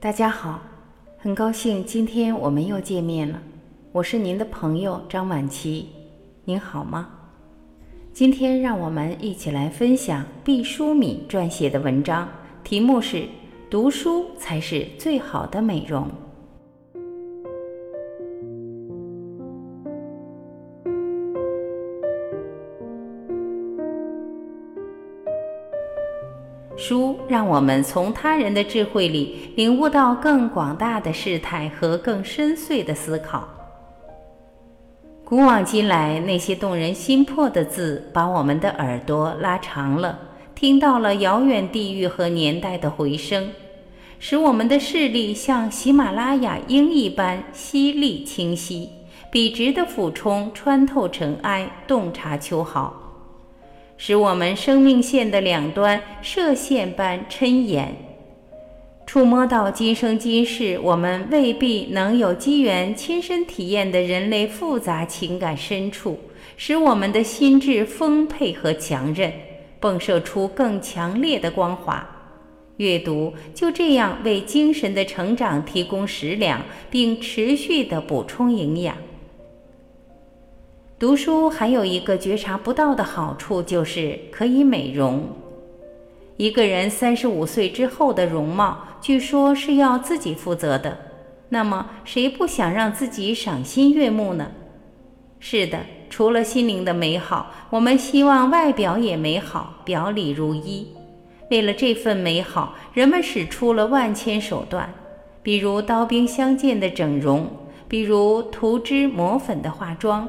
大家好，很高兴今天我们又见面了。我是您的朋友张晚琪，您好吗？今天让我们一起来分享毕淑敏撰写的文章，题目是《读书才是最好的美容》。书让我们从他人的智慧里领悟到更广大的事态和更深邃的思考。古往今来，那些动人心魄的字，把我们的耳朵拉长了，听到了遥远地域和年代的回声，使我们的视力像喜马拉雅鹰一般犀利清晰，笔直的俯冲穿透尘埃，洞察秋毫。使我们生命线的两端射线般抻延，触摸到今生今世我们未必能有机缘亲身体验的人类复杂情感深处，使我们的心智丰沛和强韧，迸射出更强烈的光华。阅读就这样为精神的成长提供食粮，并持续的补充营养。读书还有一个觉察不到的好处，就是可以美容。一个人三十五岁之后的容貌，据说是要自己负责的。那么，谁不想让自己赏心悦目呢？是的，除了心灵的美好，我们希望外表也美好，表里如一。为了这份美好，人们使出了万千手段，比如刀兵相见的整容，比如涂脂抹粉的化妆。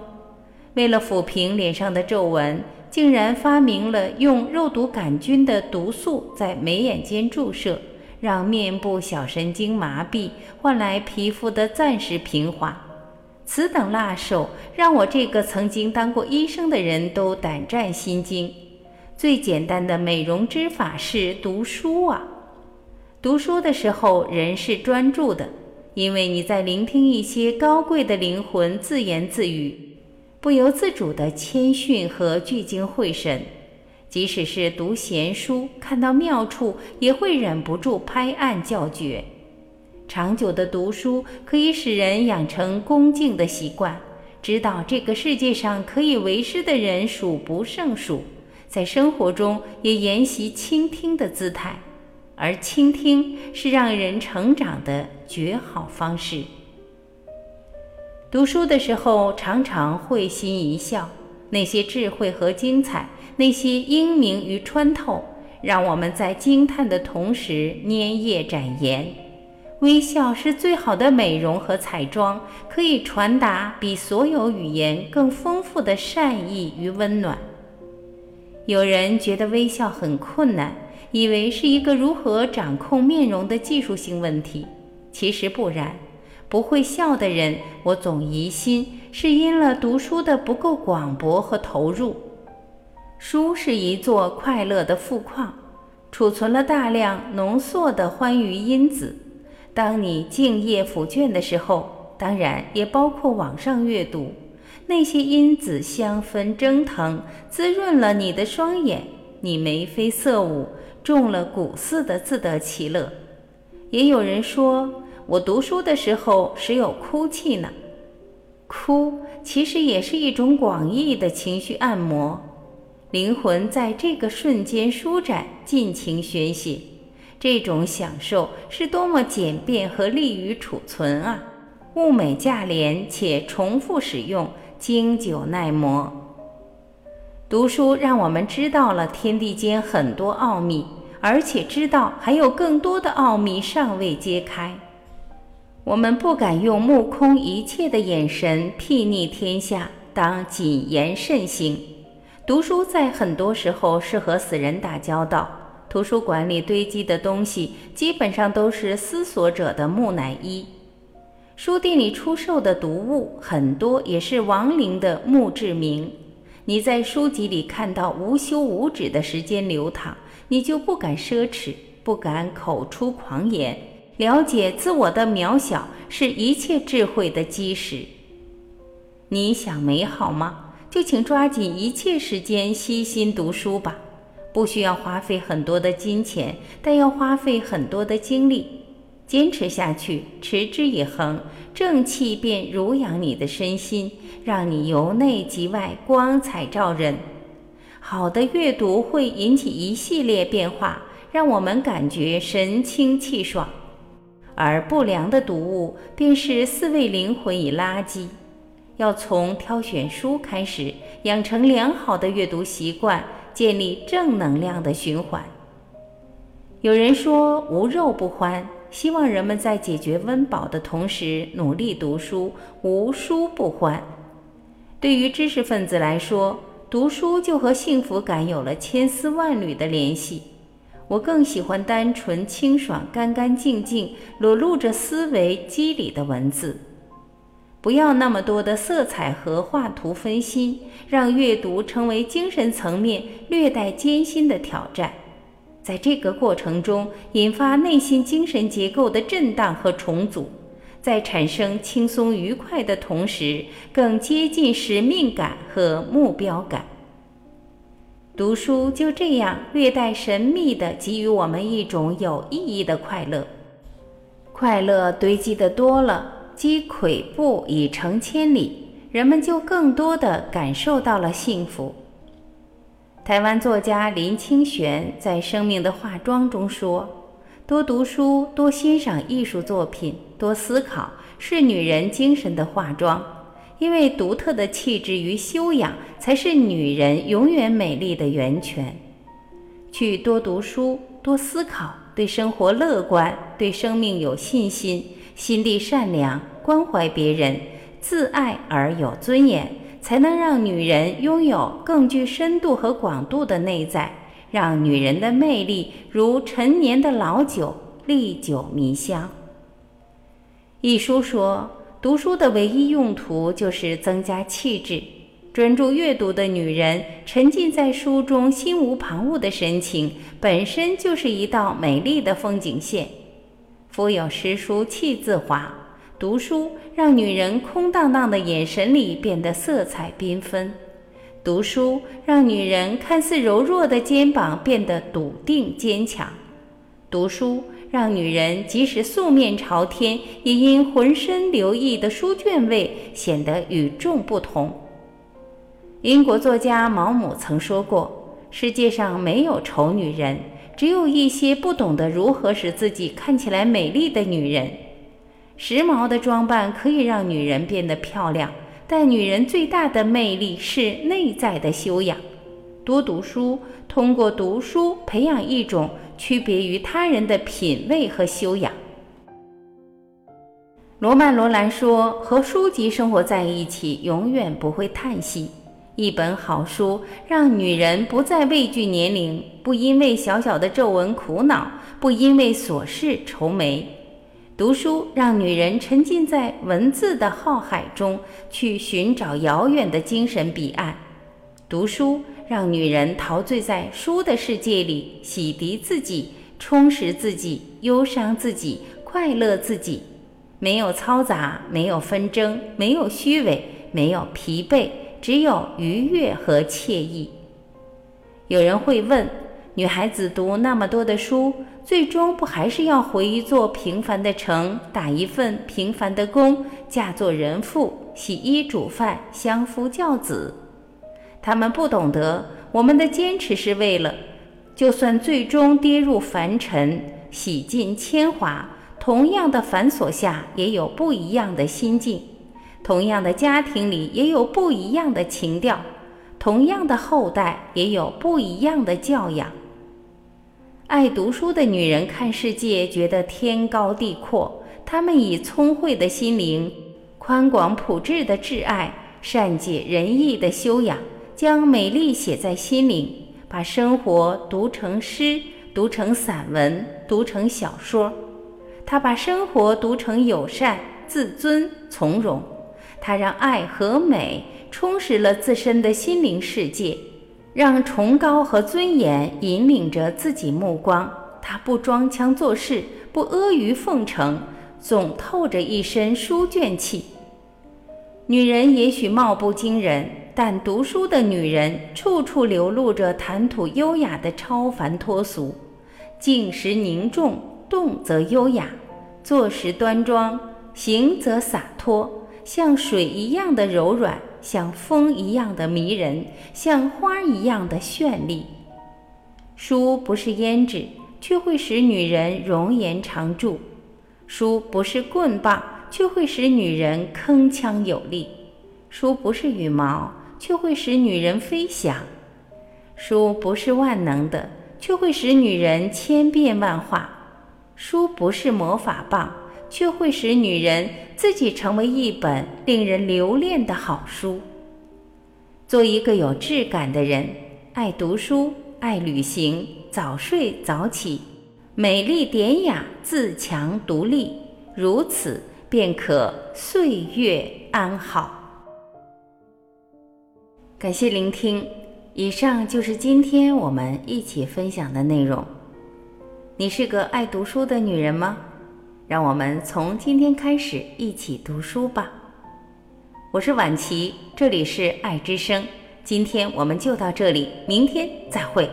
为了抚平脸上的皱纹，竟然发明了用肉毒杆菌的毒素在眉眼间注射，让面部小神经麻痹，换来皮肤的暂时平滑。此等辣手，让我这个曾经当过医生的人都胆战心惊。最简单的美容之法是读书啊！读书的时候，人是专注的，因为你在聆听一些高贵的灵魂自言自语。不由自主的谦逊和聚精会神，即使是读闲书，看到妙处也会忍不住拍案叫绝。长久的读书可以使人养成恭敬的习惯，知道这个世界上可以为师的人数不胜数，在生活中也沿袭倾听的姿态，而倾听是让人成长的绝好方式。读书的时候，常常会心一笑。那些智慧和精彩，那些英明与穿透，让我们在惊叹的同时粘液展颜。微笑是最好的美容和彩妆，可以传达比所有语言更丰富的善意与温暖。有人觉得微笑很困难，以为是一个如何掌控面容的技术性问题，其实不然。不会笑的人，我总疑心是因了读书的不够广博和投入。书是一座快乐的富矿，储存了大量浓缩的欢愉因子。当你静夜抚卷的时候，当然也包括网上阅读，那些因子香氛蒸腾，滋润了你的双眼，你眉飞色舞，中了蛊似的自得其乐。也有人说。我读书的时候时有哭泣呢，哭其实也是一种广义的情绪按摩，灵魂在这个瞬间舒展，尽情宣泄，这种享受是多么简便和利于储存啊！物美价廉且重复使用，经久耐磨。读书让我们知道了天地间很多奥秘，而且知道还有更多的奥秘尚未揭开。我们不敢用目空一切的眼神睥睨天下，当谨言慎行。读书在很多时候是和死人打交道。图书馆里堆积的东西，基本上都是思索者的木乃伊；书店里出售的读物，很多也是亡灵的墓志铭。你在书籍里看到无休无止的时间流淌，你就不敢奢侈，不敢口出狂言。了解自我的渺小是一切智慧的基石。你想美好吗？就请抓紧一切时间悉心读书吧。不需要花费很多的金钱，但要花费很多的精力。坚持下去，持之以恒，正气便濡养你的身心，让你由内及外光彩照人。好的阅读会引起一系列变化，让我们感觉神清气爽；而不良的读物便是四味灵魂与垃圾。要从挑选书开始，养成良好的阅读习惯，建立正能量的循环。有人说“无肉不欢”。希望人们在解决温饱的同时努力读书，无书不欢。对于知识分子来说，读书就和幸福感有了千丝万缕的联系。我更喜欢单纯、清爽、干干净净、裸露着思维机理的文字。不要那么多的色彩和画图分心，让阅读成为精神层面略带艰辛的挑战。在这个过程中，引发内心精神结构的震荡和重组，在产生轻松愉快的同时，更接近使命感和目标感。读书就这样略带神秘地给予我们一种有意义的快乐，快乐堆积的多了，积跬步以成千里，人们就更多地感受到了幸福。台湾作家林清玄在《生命的化妆》中说：“多读书，多欣赏艺术作品，多思考，是女人精神的化妆。因为独特的气质与修养，才是女人永远美丽的源泉。去多读书，多思考，对生活乐观，对生命有信心，心地善良，关怀别人，自爱而有尊严。”才能让女人拥有更具深度和广度的内在，让女人的魅力如陈年的老酒，历久弥香。一书说，读书的唯一用途就是增加气质。专注阅读的女人，沉浸在书中，心无旁骛的神情，本身就是一道美丽的风景线。腹有诗书气自华。读书让女人空荡荡的眼神里变得色彩缤纷，读书让女人看似柔弱的肩膀变得笃定坚强，读书让女人即使素面朝天，也因浑身留意的书卷味显得与众不同。英国作家毛姆曾说过：“世界上没有丑女人，只有一些不懂得如何使自己看起来美丽的女人。”时髦的装扮可以让女人变得漂亮，但女人最大的魅力是内在的修养。多读书，通过读书培养一种区别于他人的品味和修养。罗曼·罗兰说：“和书籍生活在一起，永远不会叹息。一本好书让女人不再畏惧年龄，不因为小小的皱纹苦恼，不因为琐事愁眉。”读书让女人沉浸在文字的浩海中，去寻找遥远的精神彼岸。读书让女人陶醉在书的世界里，洗涤自己，充实自己，忧伤自己，快乐自己。没有嘈杂，没有纷争，没有虚伪，没有疲惫，只有愉悦和惬意。有人会问。女孩子读那么多的书，最终不还是要回一座平凡的城，打一份平凡的工，嫁做人妇，洗衣煮饭，相夫教子？他们不懂得，我们的坚持是为了，就算最终跌入凡尘，洗尽铅华，同样的繁琐下也有不一样的心境，同样的家庭里也有不一样的情调，同样的后代也有不一样的教养。爱读书的女人看世界，觉得天高地阔。她们以聪慧的心灵、宽广朴质的挚爱、善解人意的修养，将美丽写在心灵，把生活读成诗，读成散文，读成小说。她把生活读成友善、自尊、从容。她让爱和美充实了自身的心灵世界。让崇高和尊严引领着自己目光，他不装腔作势，不阿谀奉承，总透着一身书卷气。女人也许貌不惊人，但读书的女人处处流露着谈吐优雅的超凡脱俗。静时凝重，动则优雅，坐时端庄，行则洒脱，像水一样的柔软，像风一样的迷人，像花一样的绚丽。书不是胭脂，却会使女人容颜常驻；书不是棍棒，却会使女人铿锵有力；书不是羽毛，却会使女人飞翔；书不是万能的，却会使女人千变万化；书不是魔法棒，却会使女人自己成为一本令人留恋的好书。做一个有质感的人，爱读书。爱旅行，早睡早起，美丽典雅，自强独立，如此便可岁月安好。感谢聆听，以上就是今天我们一起分享的内容。你是个爱读书的女人吗？让我们从今天开始一起读书吧。我是婉琪，这里是爱之声。今天我们就到这里，明天再会。